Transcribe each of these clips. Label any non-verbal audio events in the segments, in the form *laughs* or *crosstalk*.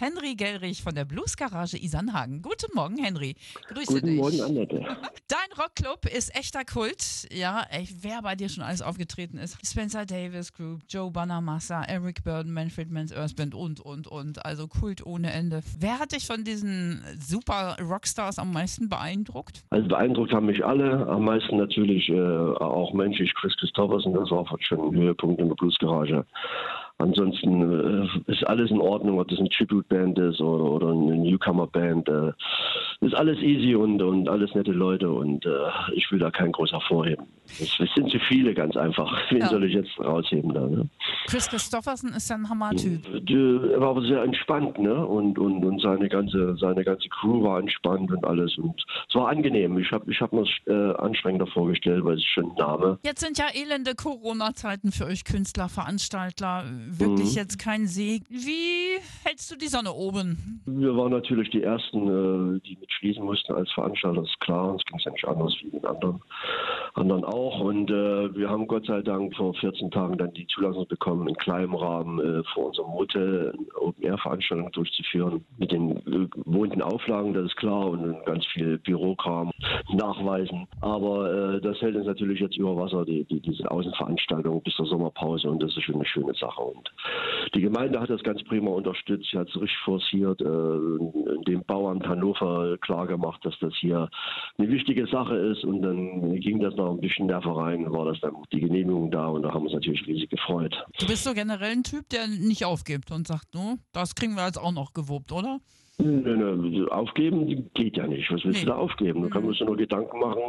Henry Gellrich von der Bluesgarage Isernhagen. Guten Morgen, Henry. Grüße Guten dich. Morgen, Annette. *laughs* Dein Rockclub ist echter Kult. Ja, ey, wer bei dir schon alles aufgetreten ist. Spencer Davis Group, Joe Bonamassa, Eric Burden, Manfred Mann's Earth Band und, und, und. Also Kult ohne Ende. Wer hat dich von diesen super Rockstars am meisten beeindruckt? Also beeindruckt haben mich alle, am meisten natürlich äh, auch menschlich Chris Christopherson, das war schon ein Höhepunkt in der Bluesgarage. Ansonsten äh, ist alles in Ordnung, ob das eine Tribute-Band ist oder, oder eine Newcomer-Band. Äh, ist alles easy und, und alles nette Leute und äh, ich will da keinen groß hervorheben. Es, es sind zu viele ganz einfach. *laughs* Wen Ja. soll ich jetzt rausheben da? Ne? Chris Christopherson ist ja ein Hammer-Typ. Er war aber sehr entspannt, ne? Und, und, und seine ganze seine ganze Crew war entspannt und alles. Und es war angenehm. Ich habe ich hab mir es äh, anstrengender vorgestellt, weil es ist schon ein Name. Jetzt sind ja elende Corona-Zeiten für euch Künstler, Veranstalter. Wirklich jetzt kein Segen. Wie hältst du die Sonne oben? Wir waren natürlich die Ersten, äh, die mit schließen mussten als Veranstalter, das ist klar. Uns ging es ja nicht anders wie den anderen, anderen auch. Und äh, wir haben Gott sei Dank vor 14 Tagen dann die Zulassung bekommen, in kleinem Rahmen äh, vor unserem Hotel Open-Air-Veranstaltung durchzuführen. Mit den äh, gewohnten Auflagen, das ist klar, und ganz viel Bürokram nachweisen. Aber äh, das hält uns natürlich jetzt über Wasser, die, die, diese Außenveranstaltung bis zur Sommerpause. Und das ist schon eine schöne Sache. Und die Gemeinde hat das ganz prima unterstützt, sie hat es richtig forciert, äh, dem Bauamt Hannover klar gemacht, dass das hier eine wichtige Sache ist und dann ging das noch ein bisschen nerver rein, war das dann die Genehmigung da und da haben wir uns natürlich riesig gefreut. Du bist so generell ein Typ, der nicht aufgibt und sagt, no, das kriegen wir jetzt auch noch gewuppt, oder? Nö, nö, Aufgeben geht ja nicht. Was willst Nee. du da aufgeben? Du kannst dir nur Gedanken machen,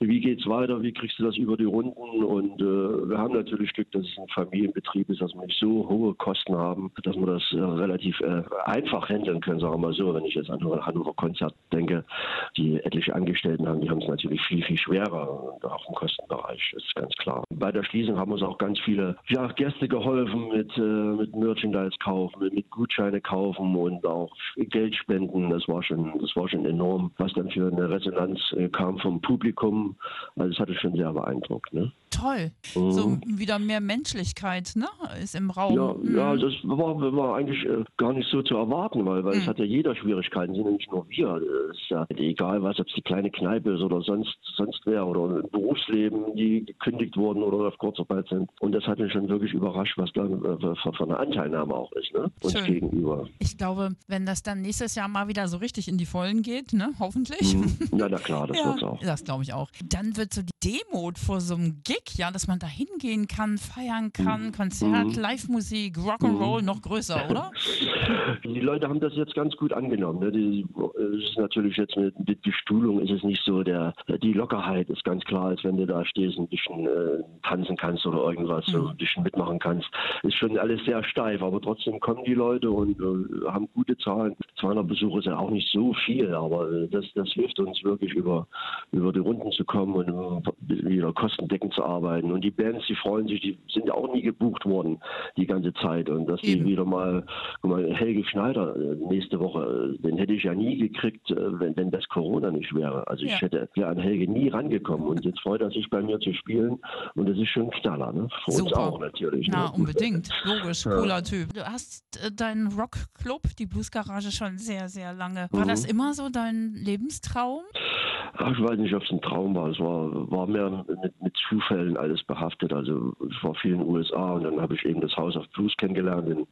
wie geht's weiter, wie kriegst du das über die Runden? Und äh, wir haben natürlich Glück, dass es ein Familienbetrieb ist, dass wir nicht so hohe Kosten haben, dass wir das äh, relativ äh, einfach handeln können, sagen wir mal so. Wenn ich jetzt an Hannover Konzert denke, die etliche Angestellten haben, die haben es natürlich viel, viel schwerer, auch im Kostenbereich, ist ganz klar. Bei der Schließung haben uns auch ganz viele ja, Gäste geholfen mit, äh, mit Merchandise kaufen, mit, mit Gutscheine kaufen und auch Geld spenden. Das war schon, das war schon enorm, was dann für eine Resonanz äh, kam vom Publikum. Also das hatte schon sehr beeindruckt. Ne? Toll. Mhm. So wieder mehr Menschlichkeit, ne? Ist im Raum. Ja, Mhm. ja, das war, war eigentlich äh, gar nicht so zu erwarten, weil, weil es hat ja jeder Schwierigkeiten, sind ja nicht nur wir. Es ist ja egal, was, ob es die kleine Kneipe ist oder sonst, sonst wer oder ein Berufsleben, die gekündigt wurden oder auf Kurzarbeit sind. Und das hat mich schon wirklich überrascht, was da äh, für eine Anteilnahme auch ist, ne? uns Schön. gegenüber. Ich glaube, wenn das dann nächstes Jahr mal wieder so richtig in die Vollen geht, ne? Hoffentlich. Mhm. Ja, na klar, das *laughs* Ja, wird's auch. das glaube ich auch. Dann wird so die Demut vor so einem Gig, ja, dass man da hingehen kann, feiern kann, Mhm. Konzert, Live-Musik, Rock'n'Roll noch größer, oder? Die Leute haben das jetzt ganz gut angenommen. Ne? Die, es ist natürlich jetzt mit, mit Bestuhlung ist es nicht so, der, die Lockerheit ist ganz klar, als wenn du da stehst und ein bisschen äh, tanzen kannst oder irgendwas, so ein bisschen mitmachen kannst. Ist schon alles sehr steif, aber trotzdem kommen die Leute und äh, haben gute Zahlen. 200 Besucher ist ja auch nicht so viel, aber äh, das, das hilft uns wirklich über, über die Runden zu kommen und äh, wieder kostendeckend zu arbeiten. Und die Bands, die freuen sich, die sind ja auch nie gebucht worden die ganze Zeit. Und dass die wieder mal, guck mal, Helge Schneider äh, nächste Woche, äh, den hätte ich ja nie gekriegt, äh, wenn, wenn das Corona nicht wäre. Also Ja. ich hätte wäre an Helge nie rangekommen. Und jetzt freut er sich bei mir zu spielen. Und das ist schon ein Knaller, ne? Für uns Super. auch natürlich. Na, ne? unbedingt. Logisch, cooler Typ. Du hast äh, deinen Rockclub, die Bluesgarage, schon sehr, sehr lange. War Mhm. das immer so dein Lebenstraum? Ach, ich weiß nicht, ob es ein Traum war. Es war, war mehr mit, mit Zufällen alles behaftet. Also ich war viel in den USA und dann habe ich eben das House of Blues kennengelernt in,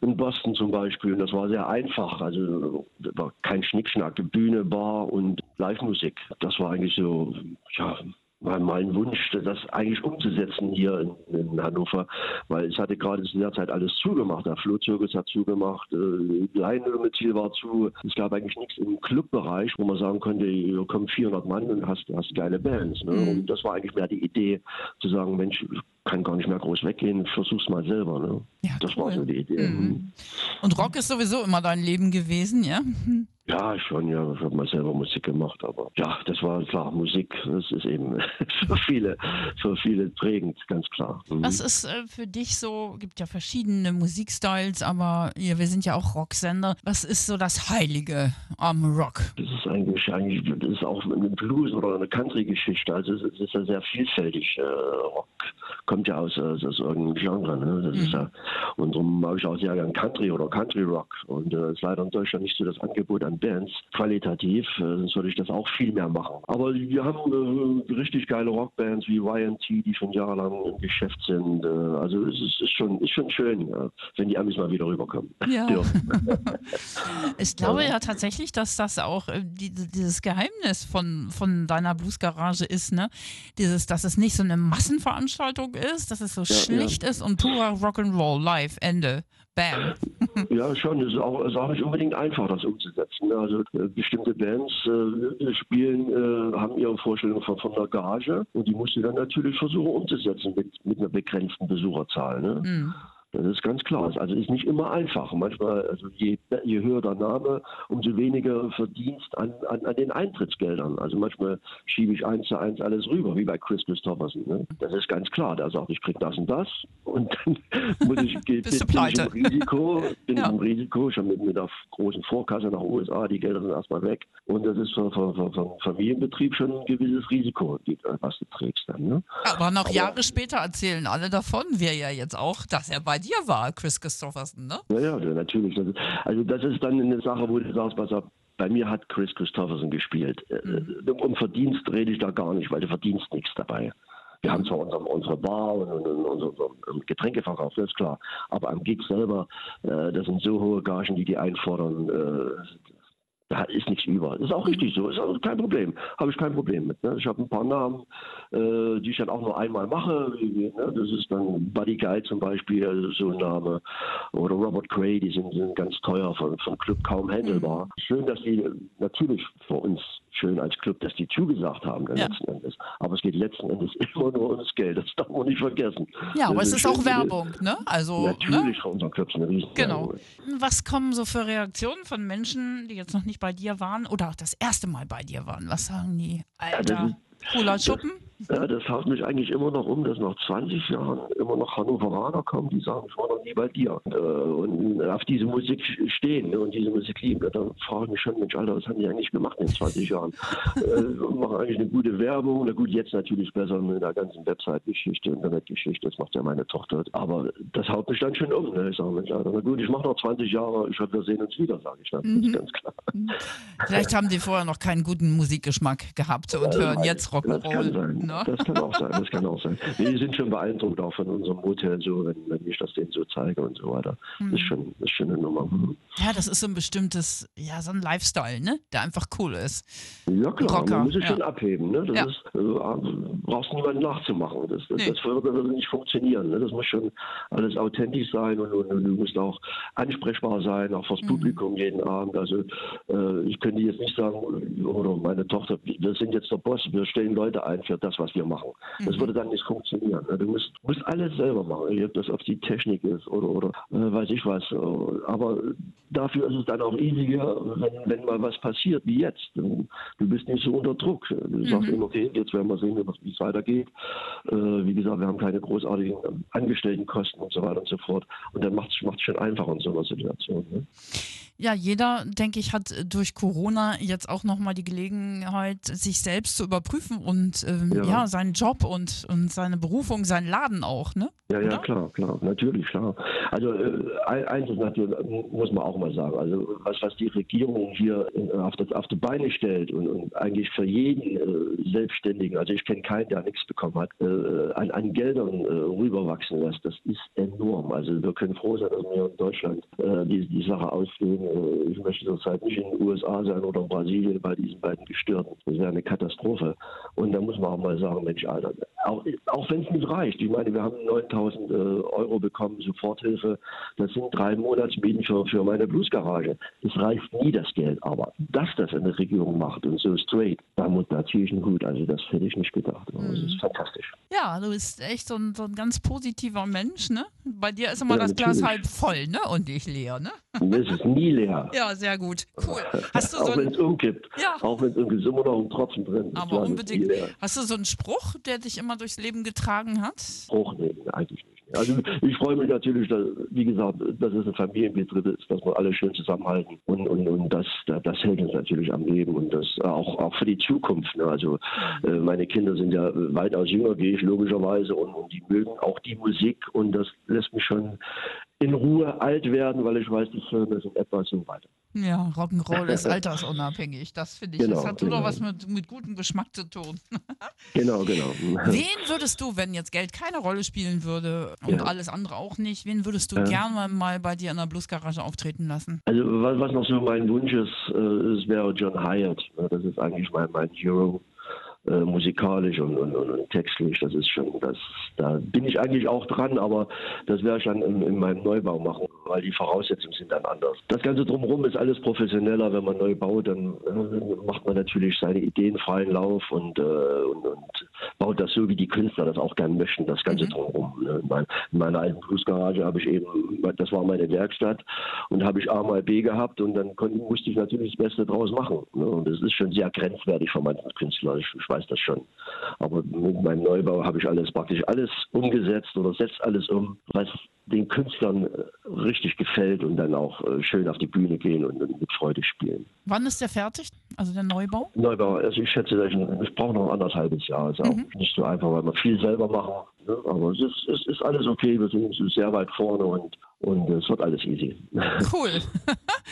in Boston zum Beispiel. Und das war sehr einfach. Also war kein Schnickschnack, Bühne, Bar und Live-Musik. Das war eigentlich so, ja, war mein Wunsch, das eigentlich umzusetzen hier in, in Hannover, weil es hatte gerade zu der Zeit alles zugemacht. Der Flohzirkus hat zugemacht, äh, Leinömetil war zu. Es gab eigentlich nichts im Clubbereich, wo man sagen konnte, hier kommen 400 Mann und hast, hast geile Bands. Ne? Und das war eigentlich mehr die Idee, zu sagen, Mensch, ich kann gar nicht mehr groß weggehen, versuch's mal selber. Ne? Ja, das war cool. so die Idee. Mhm. Und Rock ist sowieso immer dein Leben gewesen, ja? *laughs* Ja, schon, ja. Ich habe mal selber Musik gemacht, aber ja, das war klar, Musik, das ist eben *laughs* für viele, für viele prägend, ganz klar. Mhm. Was ist äh, für dich so, gibt ja verschiedene Musikstyles, aber ja, wir sind ja auch Rocksender. Was ist so das Heilige am Rock? Das ist eigentlich, eigentlich das ist auch eine Blues- oder eine Country-Geschichte. Also es ist, es ist ja sehr vielfältig. Äh, Rock kommt ja aus, aus, aus irgendeinem Genre. Ne? Das Mhm. ist ja, und darum mag ich auch sehr gern Country oder Country Rock. Und es äh, ist leider in Deutschland nicht so das Angebot an Bands qualitativ, äh, sonst würde ich das auch viel mehr machen. Aber wir haben äh, richtig geile Rockbands wie YNT, die schon jahrelang im Geschäft sind. Äh, also es ist, ist, schon, ist schon schön, ja, wenn die Amis mal wieder rüberkommen. Ja. *laughs* *laughs* Ich glaube ja tatsächlich, dass das auch äh, die, dieses Geheimnis von, von deiner Bluesgarage ist, ne? Dieses, dass es nicht so eine Massenveranstaltung ist, dass es so schlicht ist und purer Rock'n'Roll, live, Ende. Bam. *laughs* Ja, schon. Es ist auch, ist auch nicht unbedingt einfach, das umzusetzen. ne? Also äh, bestimmte Bands äh, spielen, äh, haben ihre Vorstellung von, von der Garage und die musst du dann natürlich versuchen umzusetzen mit, mit einer begrenzten Besucherzahl. Ne? Hm. Das ist ganz klar. Also ist nicht immer einfach. Manchmal, also je, je höher der Name, umso weniger Verdienst an, an, an den Eintrittsgeldern. Also manchmal schiebe ich eins zu eins alles rüber, wie bei Chris Christopherson. Ne? Das ist ganz klar. Der sagt, ich krieg das und das und dann *laughs* muss ich, bin, bin ich im Risiko, bin Ja. ich im Risiko, schon mit, mit der großen Vorkasse nach USA, die Gelder sind erstmal weg. Und das ist für, für, für, für Familienbetrieb schon ein gewisses Risiko, was du trägst dann. Ne? Aber noch Jahre später erzählen alle davon, wir ja jetzt auch, dass er bei dir war, Chris Christopherson, ne? Ja, ja, natürlich. Also das ist dann eine Sache, wo du sagst, pass auf, bei mir hat Chris Christopherson gespielt. Äh, Um Verdienst rede ich da gar nicht, weil du verdienst nichts dabei. Wir haben zwar unsere, unsere Bar und, und, und unser, unser Getränkeverkauf, das ist klar. Aber am Gig selber, äh, das sind so hohe Gagen, die die einfordern, äh, da ist nichts über. Das ist auch richtig so, ist auch kein Problem. Habe ich kein Problem mit. Ne? Ich habe ein paar Namen, äh, die ich dann auch nur einmal mache. Wie, ne? Das ist dann Buddy Guy zum Beispiel, also so ein Name. Oder Robert Cray, die sind, sind ganz teuer, von, vom Club kaum handelbar. Schön, dass die natürlich für uns schön als Club, dass die zugesagt haben, dann Ja. letzten Endes. Aber es geht letzten Endes *laughs* immer nur ums Geld. Das darf man nicht vergessen. Ja, aber Das es ist auch Werbung, ne? Also, ne? Natürlich für unseren Club ist eine riesen Genau. Werbung. Was kommen so für Reaktionen von Menschen, die jetzt noch nicht bei dir waren oder auch das erste Mal bei dir waren? Was sagen die? Alter, cooler Schuppen? Ja, das haut mich eigentlich immer noch um, dass nach 20 Jahren immer noch Hannoveraner kommen, die sagen, ich war noch nie bei dir. Äh, Und auf diese Musik stehen ne, und diese Musik lieben. Dann frage ich mich schon, Mensch, Alter, was haben die eigentlich gemacht in 20 Jahren? *laughs* äh, machen eigentlich eine gute Werbung. Na gut, jetzt natürlich besser mit der ganzen Website-Geschichte, Internetgeschichte, das macht ja meine Tochter. Aber das haut mich dann schon um. Ne? Ich sage, Mensch, Alter, na gut, ich mache noch 20 Jahre, ich hoffe, wir sehen uns wieder, sage ich dann. Das ist ganz klar. Vielleicht haben die vorher noch keinen guten Musikgeschmack gehabt und hören jetzt Rock'n'Roll. *laughs* Ne? Das kann auch sein. Das kann auch sein. Nee, die sind schon beeindruckt auch von unserem Hotel, so, wenn, wenn ich das denen so zeige und so weiter. Das ist schon, das ist schon eine Nummer. Mhm. Ja, das ist so ein bestimmtes, ja, so ein Lifestyle, ne? Der einfach cool ist. Ja klar, Rocker, man muss sich ja. schon abheben. Ne? Das Ja. ist, äh, brauchst niemanden nachzumachen. Das, das, Nee. das würde, nicht funktionieren. Ne? Das muss schon alles authentisch sein und, und, und du musst auch ansprechbar sein, auch Mhm. fürs Publikum jeden Abend. Also äh, ich könnte jetzt nicht sagen, oder meine Tochter, wir sind jetzt der Boss, wir stellen Leute ein für das, was wir machen. Mhm. Das würde dann nicht funktionieren. Du musst, musst alles selber machen, ob das auf die Technik ist oder, oder äh, weiß ich was. Aber dafür ist es dann auch easiger, wenn, wenn mal was passiert, wie jetzt. Du bist nicht so unter Druck. Du sagst immer, okay, jetzt werden wir sehen, wie es weitergeht. Äh, wie gesagt, wir haben keine großartigen Angestelltenkosten und so weiter und so fort. Und dann macht es schon einfacher in so einer Situation. Ne? Ja, jeder, denke ich, hat äh, durch Corona jetzt auch nochmal die Gelegenheit, sich selbst zu überprüfen und ähm, ja. Ja. seinen Job und, und seine Berufung, seinen Laden auch, ne? Ja, ja, Oder? klar, klar, natürlich, klar. Also äh, ein- eins ist natürlich, muss man auch mal sagen, also was, was die Regierung hier auf, das, auf die Beine stellt und, und eigentlich für jeden äh, Selbstständigen, also ich kenne keinen, der nichts bekommen hat, äh, an, an Geldern äh, rüberwachsen lässt, das ist enorm. Also wir können froh sein, dass wir in Deutschland äh, die, die Sache ausgehen. Äh, ich möchte zurzeit nicht in den USA sein oder in Brasilien bei diesen beiden Gestörten. Das wäre eine Katastrophe. Und da muss man auch mal sagen, Mensch, Alter, auch, auch wenn es nicht reicht. Ich meine, wir haben 9000 äh, Euro bekommen, Soforthilfe. Das sind drei Monatsmieten für, für meine Bluesgarage. Das reicht nie, das Geld. Aber dass das eine Regierung macht und so straight, da, muss- da ziehe ich einen Hut. Also das hätte ich nicht gedacht. Aber Das ist fantastisch. Ja, du bist echt so ein, so ein ganz positiver Mensch, ne? Bei dir ist immer Ja, das Glas natürlich. halb voll, ne? Und nicht leer, ne? Und es ist nie leer. Ja, sehr gut. Cool. Hast du so auch wenn es umkippt. Ja. Auch wenn es umkippt, ist immer noch ein Tropfen drin. Aber unbedingt. Hast du so einen Spruch, der dich immer durchs Leben getragen hat? Spruch, nee, eigentlich nicht. Also ich freue mich natürlich, dass, wie gesagt, dass es ein Familienbetrieb ist, dass wir alle schön zusammenhalten und, und, und das, das hält uns natürlich am Leben und das auch, auch für die Zukunft. Ne? Also äh, meine Kinder sind ja weitaus jünger, gehe ich logischerweise und, und die mögen auch die Musik und das lässt mich schon in Ruhe alt werden, weil ich weiß, die Filme sind etwas so weiter. Ja, Rock'n'Roll ist *laughs* altersunabhängig. Das finde ich. Genau, das hat genau. doch was mit, mit gutem Geschmack zu tun. *laughs* genau, genau. Wen würdest du, wenn jetzt Geld keine Rolle spielen würde und Ja. alles andere auch nicht, wen würdest du Ja. gerne mal bei dir in der Bluesgarage auftreten lassen? Also was, was noch so mein Wunsch ist, äh, es wäre John Hyatt. Das ist eigentlich mein, mein Hero. Äh, musikalisch und, und, und, textlich, das ist schon, das, da bin ich eigentlich auch dran, aber das werde ich dann in, in meinem Neubau machen, weil die Voraussetzungen sind dann anders. Das Ganze drumherum ist alles professioneller, wenn man neu baut, dann äh, macht man natürlich seine Ideen freien Lauf und, äh, und, und baut das so, wie die Künstler das auch gerne möchten, das Ganze drumherum. Ne? In, mein, in meiner alten Bluesgarage habe ich eben, das war meine Werkstatt und habe ich A mal B gehabt und dann konnte, musste ich natürlich das Beste draus machen. Ne? Und das ist schon sehr grenzwertig für manchen Künstler, ich, ich weiß das schon. Aber mit meinem Neubau habe ich alles praktisch alles umgesetzt oder setzt alles um, was den Künstlern äh, richtig gefällt und dann auch äh, schön auf die Bühne gehen und, mit Freude spielen. Wann ist der fertig? Also der Neubau? Neubau, also ich schätze, ich, brauche noch ein anderthalbes Jahr. Ist auch nicht so einfach, weil wir viel selber machen. Ne? Aber es ist, es ist alles okay. Wir sind sehr weit vorne und, und es wird alles easy. *laughs* Cool.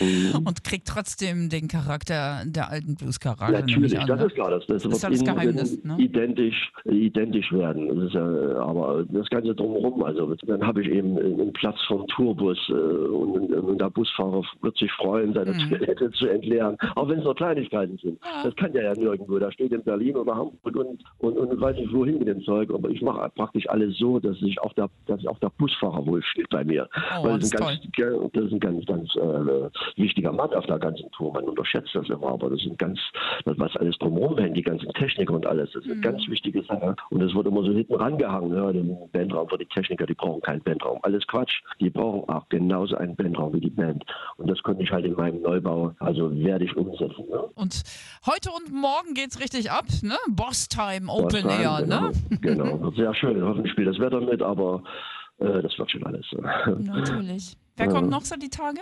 Mhm. und kriegt trotzdem den Charakter der alten Bluesgarage. nehme Natürlich, an, das ne? ist klar. Das, das, ist wird ja das Geheimnis, ne? identisch, identisch werden. Das ist ja, aber das Ganze drumherum, also dann habe ich eben einen Platz vom Tourbus äh, und, und der Busfahrer wird sich freuen, seine Mhm. Toilette zu entleeren, auch wenn es nur Kleinigkeiten sind. Das kann der ja nirgendwo. Da steht in Berlin oder Hamburg und, und, und weiß nicht wohin mit dem Zeug. Aber ich mache praktisch alles so, dass sich auch der, dass sich auch der Busfahrer wohlfühlt bei mir. Oh, Weil das das, ist ganz, das ist ein ganz, ganz äh, wichtiger Mann auf der ganzen Tour. Man unterschätzt das immer, aber das sind ganz, das, was alles drumherum hängt, die ganzen Techniker und alles, das ist eine ganz wichtige Sache. Und es wird immer so hinten rangehangen, ja, den Bandraum für die Techniker, die brauchen keinen Bandraum. Alles Quatsch. Die brauchen auch genauso einen Bandraum wie die Band. Und das konnte ich halt in meinem Neubau, also werde ich umsetzen. Ne? Und heute und morgen geht's richtig ab, ne? Boss Time Open Das Air, sein, ne? Genau, genau. *laughs* Sehr schön. Hoffentlich spielt das Wetter mit, aber das wird schon alles. äh. Natürlich. Wer kommt noch so die Tage?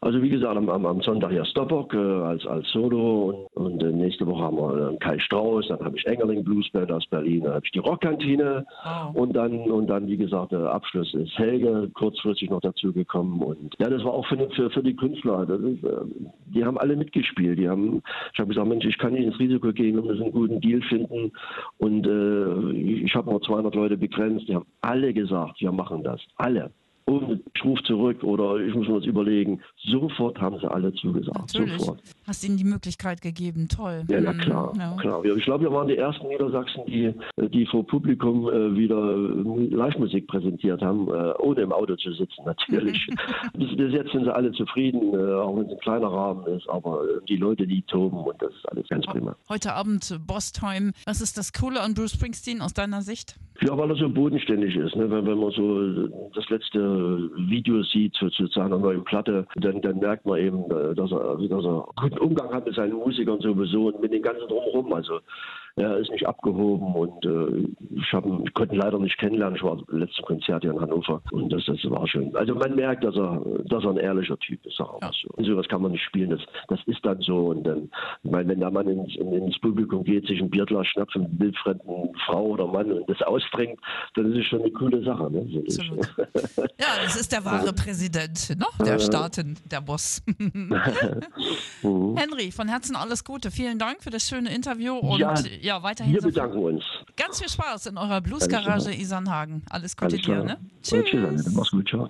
Also wie gesagt, am, am, Sonntag ja Stoppock äh, als, als Solo und, und äh, nächste Woche haben wir äh, Kai Strauß, dann habe ich Engerling Bluesband aus Berlin, dann habe ich die Rockkantine Wow. und dann und dann wie gesagt der Abschluss ist Helge kurzfristig noch dazu gekommen und ja das war auch für, für, für die Künstler, ist, äh, die haben alle mitgespielt, die haben ich habe gesagt Mensch ich kann nicht ins Risiko gehen und einen guten Deal finden und äh, ich, ich habe nur 200 Leute begrenzt, die haben alle gesagt wir machen das, alle ohne ich ruf zurück oder ich muss mir das überlegen. Sofort haben sie alle zugesagt. Natürlich. Sofort. Hast ihnen die Möglichkeit gegeben, toll. Ja, na Mhm, klar, ja. klar. Ich glaube, wir waren die ersten Niedersachsen, die, die vor Publikum äh, wieder Live-Musik präsentiert haben, äh, ohne im Auto zu sitzen, natürlich. *laughs* bis, bis jetzt sind sie alle zufrieden, äh, auch wenn es ein kleiner Rahmen ist, aber die Leute, die toben und das ist alles ganz prima. Heute Abend Time. Was ist das Coole an Bruce Springsteen aus deiner Sicht? Ja, weil er so bodenständig ist. Ne? Wenn, wenn man so das letzte Video sieht zu, zu seiner neuen Platte, dann, dann merkt man eben, äh, dass er, dass er guten Umgang hat mit seinen Musikern sowieso und mit den ganzen drumherum. Also er ist nicht abgehoben und äh, ich, hab, ich konnte ihn leider nicht kennenlernen. Ich war beim letzten Konzert hier in Hannover und das, das war schön. Also man merkt, dass er, dass er ein ehrlicher Typ ist. Auch Ja. so. Und sowas kann man nicht spielen. Das, das ist dann so. Und dann, ich meine, wenn der Mann ins, in- ins Publikum geht, sich ein Bierglas schnappt von einer wildfremden Frau oder Mann und das ausbringt, dann ist es schon eine coole Sache. Ne? Ja, das ist der wahre Präsident ne? der Staaten, der Boss. *laughs* *laughs* Mhm. Henry, von Herzen alles Gute. Vielen Dank für das schöne Interview und Ja, ja, weiterhin Wir so bedanken uns. ganz viel Spaß in eurer Bluesgarage Isernhagen. Alles Gute Alles dir, ne? Tschüss. Tschüss. Mach's gut. Ciao.